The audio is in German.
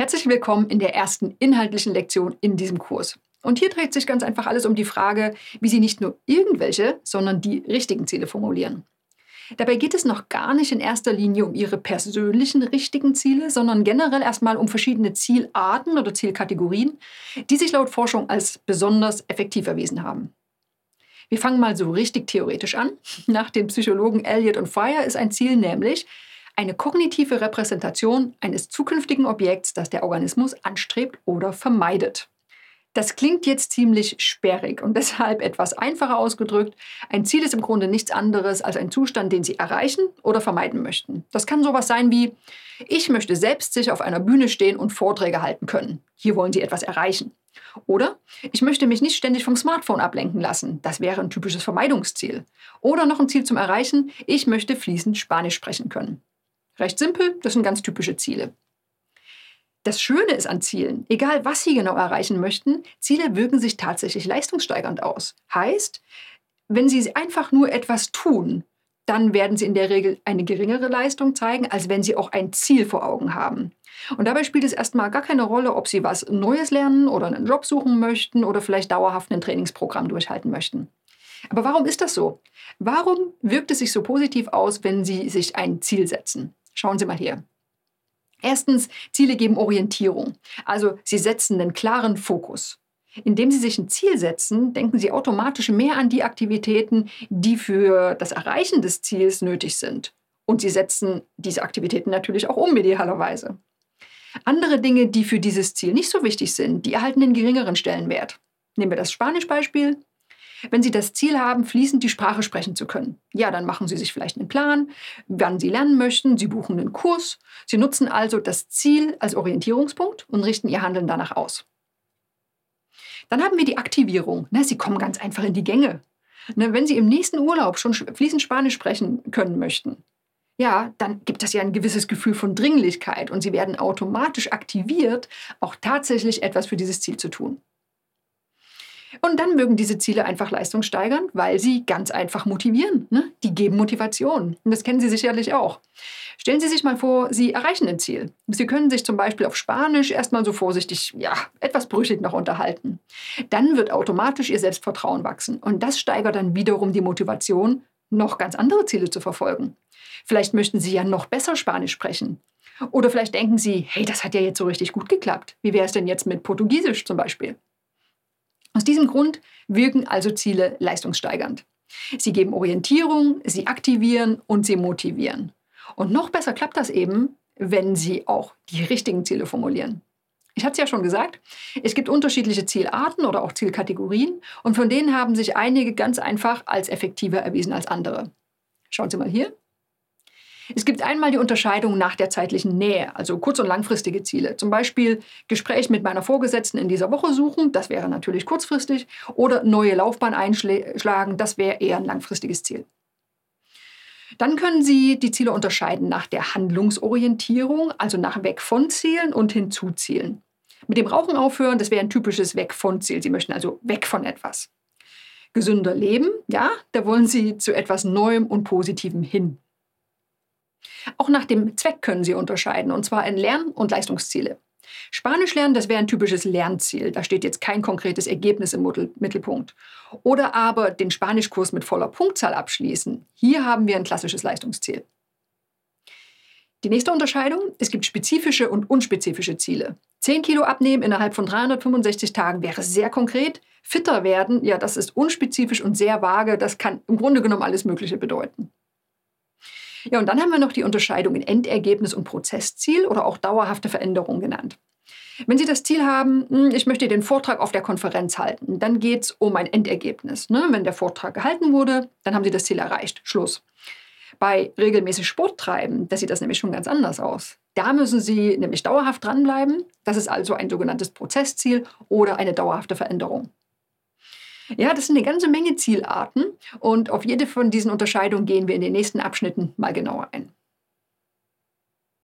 Herzlich willkommen in der ersten inhaltlichen Lektion in diesem Kurs. Und hier dreht sich ganz einfach alles um die Frage, wie Sie nicht nur irgendwelche, sondern die richtigen Ziele formulieren. Dabei geht es noch gar nicht in erster Linie um Ihre persönlichen richtigen Ziele, sondern generell erstmal um verschiedene Zielarten oder Zielkategorien, die sich laut Forschung als besonders effektiv erwiesen haben. Wir fangen mal so richtig theoretisch an. Nach den Psychologen Elliot und Fryer ist ein Ziel nämlich eine kognitive Repräsentation eines zukünftigen Objekts, das der Organismus anstrebt oder vermeidet. Das klingt jetzt ziemlich sperrig und deshalb etwas einfacher ausgedrückt. Ein Ziel ist im Grunde nichts anderes als ein Zustand, den Sie erreichen oder vermeiden möchten. Das kann sowas sein wie, ich möchte selbst sich auf einer Bühne stehen und Vorträge halten können. Hier wollen Sie etwas erreichen. Oder ich möchte mich nicht ständig vom Smartphone ablenken lassen. Das wäre ein typisches Vermeidungsziel. Oder noch ein Ziel zum Erreichen, ich möchte fließend Spanisch sprechen können. Recht simpel, das sind ganz typische Ziele. Das Schöne ist an Zielen, egal was Sie genau erreichen möchten, Ziele wirken sich tatsächlich leistungssteigernd aus. Heißt, wenn Sie einfach nur etwas tun, dann werden Sie in der Regel eine geringere Leistung zeigen, als wenn Sie auch ein Ziel vor Augen haben. Und dabei spielt es erstmal gar keine Rolle, ob Sie was Neues lernen oder einen Job suchen möchten oder vielleicht dauerhaft ein Trainingsprogramm durchhalten möchten. Aber warum ist das so? Warum wirkt es sich so positiv aus, wenn Sie sich ein Ziel setzen? Schauen Sie mal hier. Erstens, Ziele geben Orientierung. Also sie setzen einen klaren Fokus. Indem Sie sich ein Ziel setzen, denken Sie automatisch mehr an die Aktivitäten, die für das Erreichen des Ziels nötig sind. Und Sie setzen diese Aktivitäten natürlich auch um, idealerweise. Andere Dinge, die für dieses Ziel nicht so wichtig sind, die erhalten einen geringeren Stellenwert. Nehmen wir das Spanisch-Beispiel. Wenn Sie das Ziel haben, fließend die Sprache sprechen zu können, ja, dann machen Sie sich vielleicht einen Plan, wann Sie lernen möchten. Sie buchen einen Kurs. Sie nutzen also das Ziel als Orientierungspunkt und richten Ihr Handeln danach aus. Dann haben wir die Aktivierung. Ne, Sie kommen ganz einfach in die Gänge. Ne, wenn Sie im nächsten Urlaub schon fließend Spanisch sprechen können möchten, ja, dann gibt es ja ein gewisses Gefühl von Dringlichkeit und Sie werden automatisch aktiviert, auch tatsächlich etwas für dieses Ziel zu tun. Und dann mögen diese Ziele einfach Leistung steigern, weil sie ganz einfach motivieren. Ne? Die geben Motivation. Und das kennen Sie sicherlich auch. Stellen Sie sich mal vor, Sie erreichen ein Ziel. Sie können sich zum Beispiel auf Spanisch erstmal so vorsichtig, ja, etwas brüchig noch unterhalten. Dann wird automatisch Ihr Selbstvertrauen wachsen. Und das steigert dann wiederum die Motivation, noch ganz andere Ziele zu verfolgen. Vielleicht möchten Sie ja noch besser Spanisch sprechen. Oder vielleicht denken Sie, hey, das hat ja jetzt so richtig gut geklappt. Wie wäre es denn jetzt mit Portugiesisch zum Beispiel? Aus diesem Grund wirken also Ziele leistungssteigernd. Sie geben Orientierung, sie aktivieren und sie motivieren. Und noch besser klappt das eben, wenn Sie auch die richtigen Ziele formulieren. Ich hatte es ja schon gesagt, es gibt unterschiedliche Zielarten oder auch Zielkategorien und von denen haben sich einige ganz einfach als effektiver erwiesen als andere. Schauen Sie mal hier. Es gibt einmal die Unterscheidung nach der zeitlichen Nähe, also kurz- und langfristige Ziele. Zum Beispiel Gespräch mit meiner Vorgesetzten in dieser Woche suchen, das wäre natürlich kurzfristig, oder neue Laufbahn einschlagen, das wäre eher ein langfristiges Ziel. Dann können Sie die Ziele unterscheiden nach der Handlungsorientierung, also nach Weg von Zielen und Hinzuzielen. Mit dem Rauchen aufhören, das wäre ein typisches Weg von Ziel. Sie möchten also weg von etwas. Gesünder leben, ja, da wollen Sie zu etwas Neuem und Positivem hin. Nach dem Zweck können Sie unterscheiden, und zwar in Lern- und Leistungsziele. Spanisch lernen, das wäre ein typisches Lernziel. Da steht jetzt kein konkretes Ergebnis im Mittelpunkt. Oder aber den Spanischkurs mit voller Punktzahl abschließen. Hier haben wir ein klassisches Leistungsziel. Die nächste Unterscheidung, es gibt spezifische und unspezifische Ziele. 10 Kilo abnehmen innerhalb von 365 Tagen wäre sehr konkret. Fitter werden, ja, das ist unspezifisch und sehr vage. Das kann im Grunde genommen alles Mögliche bedeuten. Ja, und dann haben wir noch die Unterscheidung in Endergebnis und Prozessziel oder auch dauerhafte Veränderung genannt. Wenn Sie das Ziel haben, hm, ich möchte den Vortrag auf der Konferenz halten, dann geht es um ein Endergebnis. Ne? Wenn der Vortrag gehalten wurde, dann haben Sie das Ziel erreicht. Schluss. Bei regelmäßig Sport treiben, da sieht das nämlich schon ganz anders aus. Da müssen Sie nämlich dauerhaft dranbleiben. Das ist also ein sogenanntes Prozessziel oder eine dauerhafte Veränderung. Ja, das sind eine ganze Menge Zielarten und auf jede von diesen Unterscheidungen gehen wir in den nächsten Abschnitten mal genauer ein.